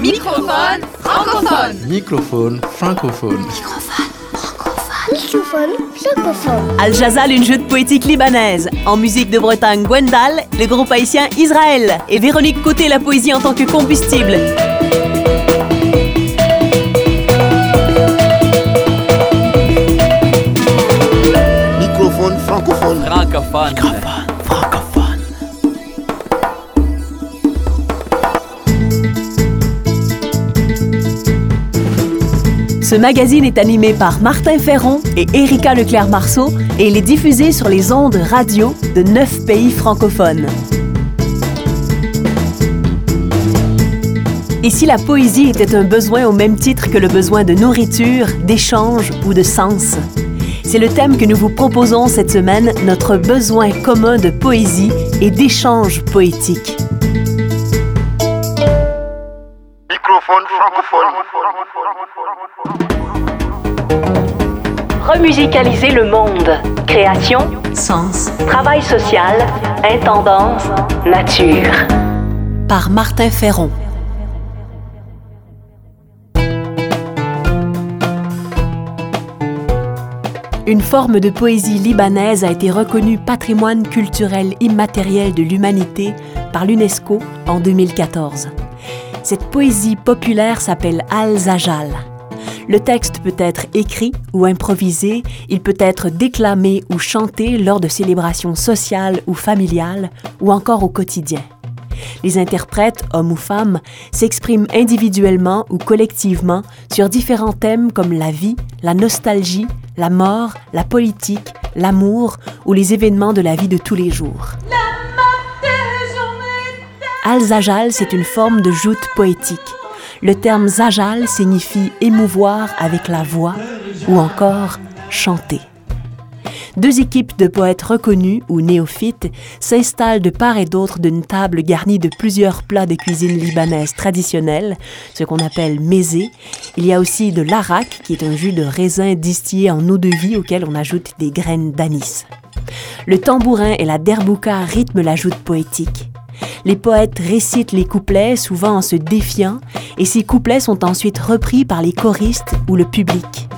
Microphone francophone. Microphone francophone. Microphone francophone. Al Jazal, une joute poétique libanaise. En musique de Bretagne, Gwendal, le groupe haïtien Israël. Et Véronique Côté, la poésie en tant que combustible. Microphone francophone. Francophone. Francophone. Ce magazine est animé par Martin Ferron et Erika Leclerc-Marceau et il est diffusé sur les ondes radio de neuf pays francophones. Et si la poésie était un besoin au même titre que le besoin de nourriture, d'échange ou de sens? C'est le thème que nous vous proposons cette semaine, notre besoin commun de poésie et d'échange poétique. Microphone francophone. Remusicaliser le monde. Création, sens, travail social, intendance, nature. Par Martin Ferron. Une forme de poésie libanaise a été reconnue patrimoine culturel immatériel de l'humanité par l'UNESCO en 2014. Cette poésie populaire s'appelle Al-Zajal. Le texte peut être écrit ou improvisé, il peut être déclamé ou chanté lors de célébrations sociales ou familiales, ou encore au quotidien. Les interprètes, hommes ou femmes, s'expriment individuellement ou collectivement sur différents thèmes comme la vie, la nostalgie, la mort, la politique, l'amour ou les événements de la vie de tous les jours. Al-Zajal, c'est une forme de joute poétique. Le terme Zajal signifie émouvoir avec la voix ou encore chanter. Deux équipes de poètes reconnus ou néophytes s'installent de part et d'autre d'une table garnie de plusieurs plats de cuisine libanaise traditionnelle, ce qu'on appelle mésé. Il y a aussi de l'arak, qui est un jus de raisin distillé en eau de vie auquel on ajoute des graines d'anis. Le tambourin et la derbouka rythment la joute poétique. Les poètes récitent les couplets, souvent en se défiant, et ces couplets sont ensuite repris par les choristes ou le public.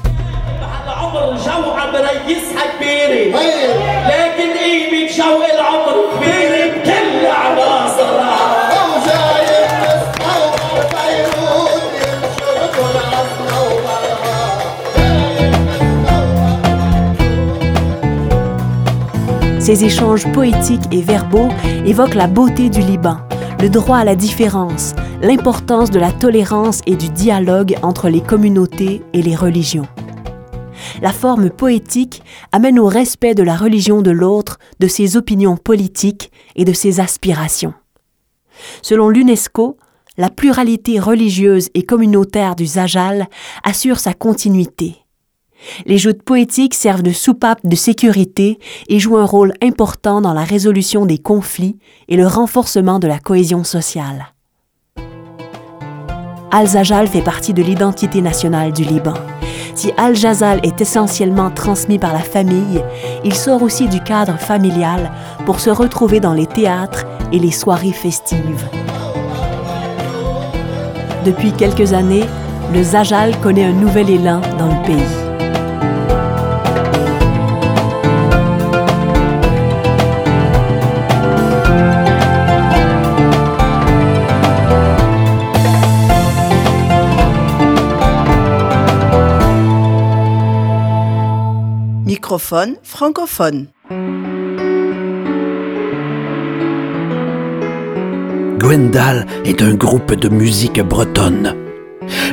Ces échanges poétiques et verbaux évoquent la beauté du Liban, le droit à la différence, l'importance de la tolérance et du dialogue entre les communautés et les religions. La forme poétique amène au respect de la religion de l'autre, de ses opinions politiques et de ses aspirations. Selon l'UNESCO, la pluralité religieuse et communautaire du Zajal assure sa continuité. Les joutes poétiques servent de soupape de sécurité et jouent un rôle important dans la résolution des conflits et le renforcement de la cohésion sociale. Al-Zajal fait partie de l'identité nationale du Liban. Si Al-Jazal est essentiellement transmis par la famille, il sort aussi du cadre familial pour se retrouver dans les théâtres et les soirées festives. Depuis quelques années, le Zajal connaît un nouvel élan dans le pays. Francophone. Gwendal est un groupe de musique bretonne.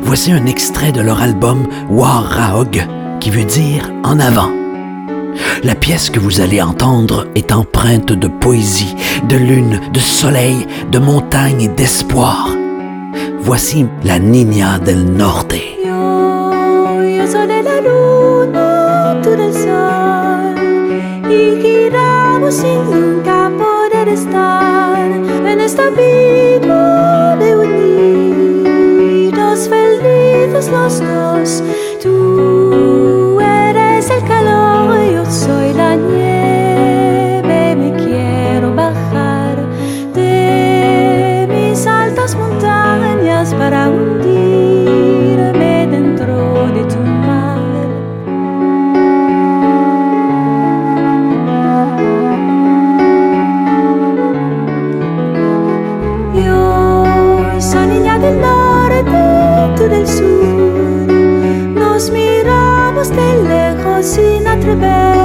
Voici un extrait de leur album War Raog, qui veut dire en avant. La pièce que vous allez entendre est empreinte de poésie, de lune, de soleil, de montagne et d'espoir. Voici la Niña del Norte. Giramos sin nunca poder estar en esta vida de unidos, felices los dos. notre belle.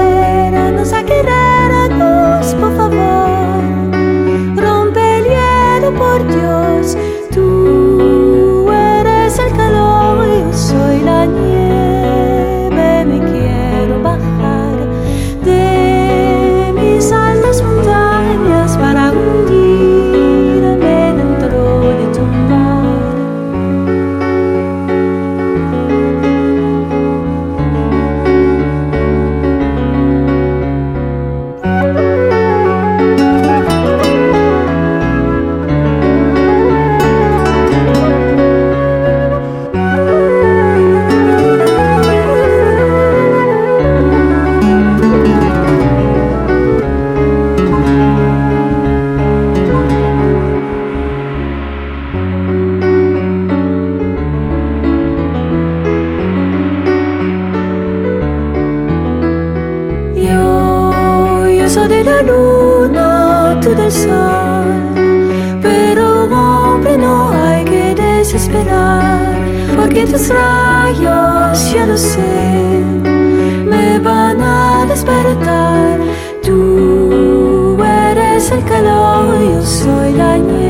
Me van a despertar. Tú eres el calor, yo soy la nieve,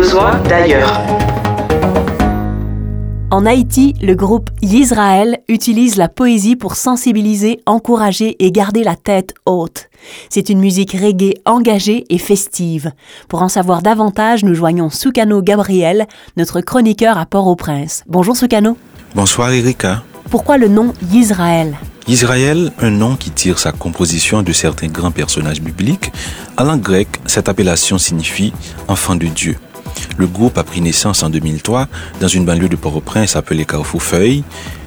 Besoin d'ailleurs. En Haïti, le groupe Yisraël utilise la poésie pour sensibiliser, encourager et garder la tête haute. C'est une musique reggae engagée et festive. Pour en savoir davantage, nous joignons Soukano Gabriel, notre chroniqueur à Port-au-Prince. Bonjour Soukano. Bonsoir Erika. Pourquoi le nom Yisraël? Israël, un nom qui tire sa composition de certains grands personnages bibliques. En langue grecque, cette appellation signifie enfant de Dieu. Le groupe a pris naissance en 2003 dans une banlieue de Port-au-Prince appelée Carrefour-Feuille.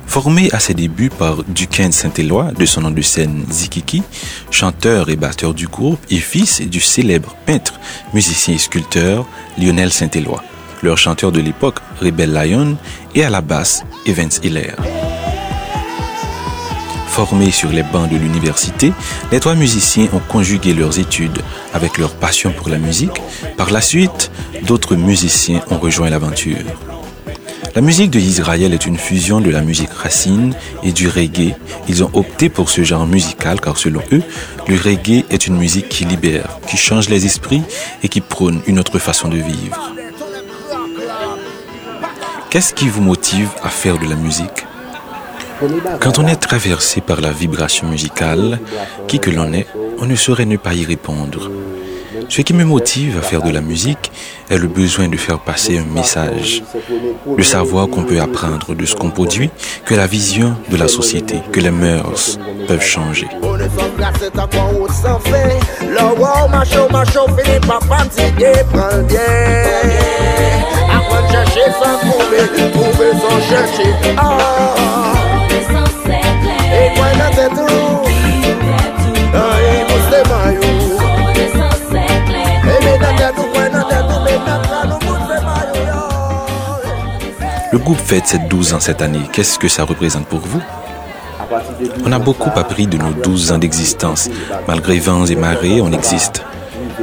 Formé à ses débuts par Duquesne Saint-Éloi, de son nom de scène Zikiki, chanteur et batteur du groupe et fils du célèbre peintre, musicien et sculpteur Lionel Saint-Éloi. Leur chanteur de l'époque, Rebel Lion, et à la basse, Evans Hiller. Formés sur les bancs de l'université, les trois musiciens ont conjugué leurs études avec leur passion pour la musique. Par la suite, d'autres musiciens ont rejoint l'aventure. La musique de Israël est une fusion de la musique racine et du reggae. Ils ont opté pour ce genre musical car selon eux, le reggae est une musique qui libère, qui change les esprits et qui prône une autre façon de vivre. Qu'est-ce qui vous motive à faire de la musique? Quand on est traversé par la vibration musicale, qui que l'on est, on ne saurait ne pas y répondre. Ce qui me motive à faire de la musique est le besoin de faire passer un message, de savoir qu'on peut apprendre de ce qu'on produit, que la vision de la société, que les mœurs peuvent changer. Le groupe fête ses 12 ans cette année. Qu'est-ce que ça représente pour vous? On a beaucoup appris de nos 12 ans d'existence. Malgré vents et marées, on existe.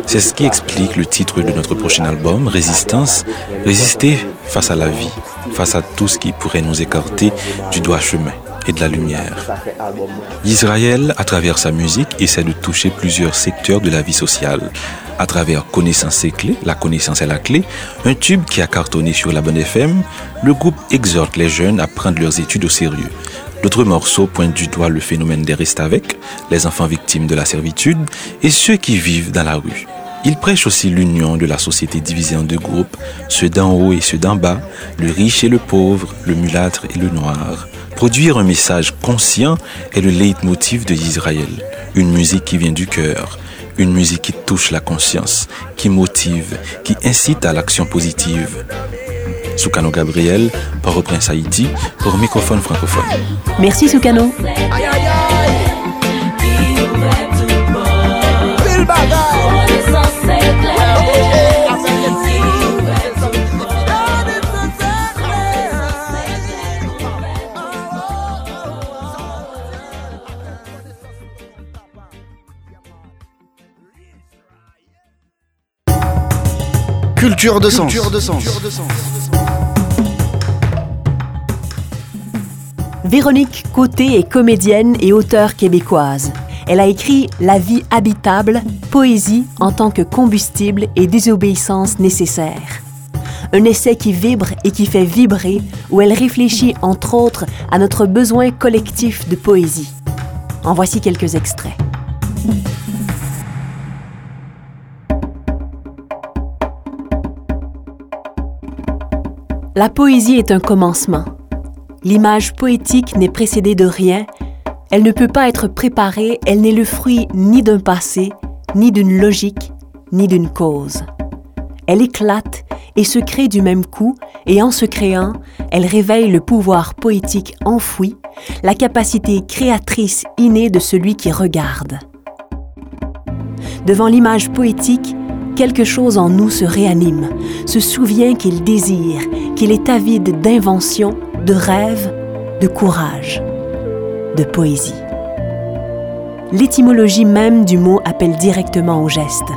C'est ce qui explique le titre de notre prochain album, Résistance. Résister face à la vie, face à tout ce qui pourrait nous écarter du droit chemin et de la lumière. Israël, à travers sa musique, essaie de toucher plusieurs secteurs de la vie sociale. À travers Connaissance et clé, la connaissance est la clé, un tube qui a cartonné sur la bonne FM, le groupe exhorte les jeunes à prendre leurs études au sérieux. D'autres morceaux pointent du doigt le phénomène des restes avec, les enfants victimes de la servitude et ceux qui vivent dans la rue. Il prêche aussi l'union de la société divisée en deux groupes, ceux d'en haut et ceux d'en bas, le riche et le pauvre, le mulâtre et le noir. Produire un message conscient est le leitmotiv de Israël, une musique qui vient du cœur, une musique qui touche la conscience, qui motive, qui incite à l'action positive. Soukano Gabriel, Port-au-Prince Haïti, pour Microphone francophone. Merci Soukano. Culture de sens. Culture de sens. Véronique Côté est comédienne et auteure québécoise. Elle a écrit La vie habitable, poésie en tant que combustible et désobéissance nécessaire. Un essai qui vibre et qui fait vibrer, où elle réfléchit entre autres à notre besoin collectif de poésie. En voici quelques extraits. La poésie est un commencement. L'image poétique n'est précédée de rien, elle ne peut pas être préparée, elle n'est le fruit ni d'un passé, ni d'une logique, ni d'une cause. Elle éclate et se crée du même coup, et en se créant, elle réveille le pouvoir poétique enfoui, la capacité créatrice innée de celui qui regarde. Devant l'image poétique, quelque chose en nous se réanime, se souvient qu'il désire, qu'il est avide d'invention, de rêve, de courage, de poésie. L'étymologie même du mot appelle directement au geste,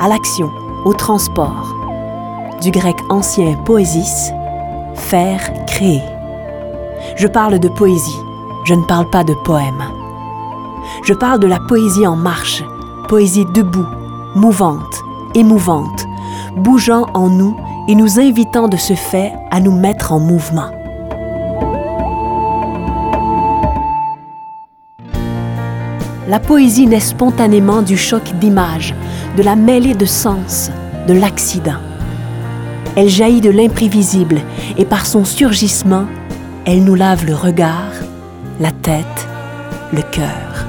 à l'action, au transport. Du grec ancien poésis, faire, créer. Je parle de poésie, je ne parle pas de poème. Je parle de la poésie en marche, poésie debout, mouvante, émouvante, bougeant en nous et nous invitant de ce fait à nous mettre en mouvement. La poésie naît spontanément du choc d'images, de la mêlée de sens, de l'accident. Elle jaillit de l'imprévisible et par son surgissement, elle nous lave le regard, la tête, le cœur.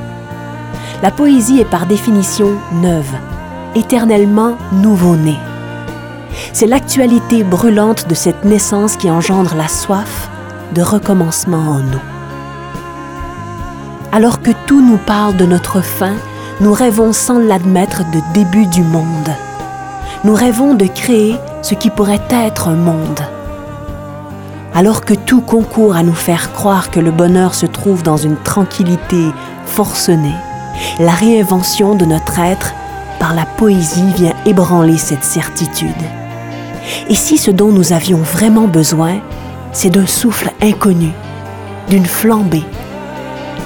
La poésie est par définition neuve, éternellement nouveau-né. C'est l'actualité brûlante de cette naissance qui engendre la soif de recommencement en nous. Alors que tout nous parle de notre fin, nous rêvons sans l'admettre de début du monde. Nous rêvons de créer ce qui pourrait être un monde. Alors que tout concourt à nous faire croire que le bonheur se trouve dans une tranquillité forcenée, la réinvention de notre être par la poésie vient ébranler cette certitude. Et si ce dont nous avions vraiment besoin, c'est d'un souffle inconnu, d'une flambée,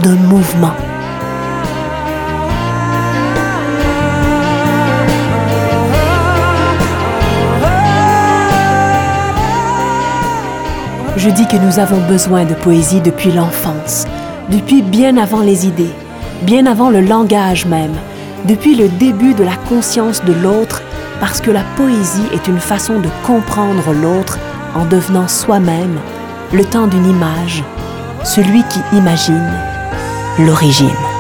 d'un mouvement. Je dis que nous avons besoin de poésie depuis l'enfance, depuis bien avant les idées, bien avant le langage même, depuis le début de la conscience de l'autre, parce que la poésie est une façon de comprendre l'autre en devenant soi-même, le temps d'une image, celui qui imagine l'origine.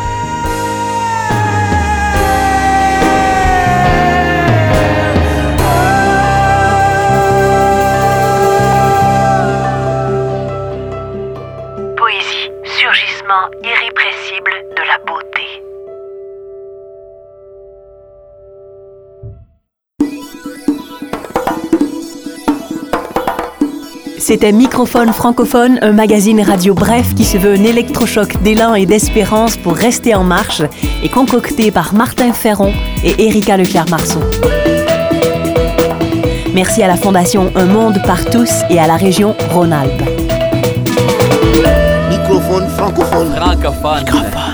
C'était Microphone francophone, un magazine radio bref qui se veut un électrochoc d'élan et d'espérance pour rester en marche et concocté par Martin Ferron et Erika Leclerc-Marceau. Merci à la Fondation Un Monde par tous et à la région Rhône-Alpes. Microphone francophone. Francophone.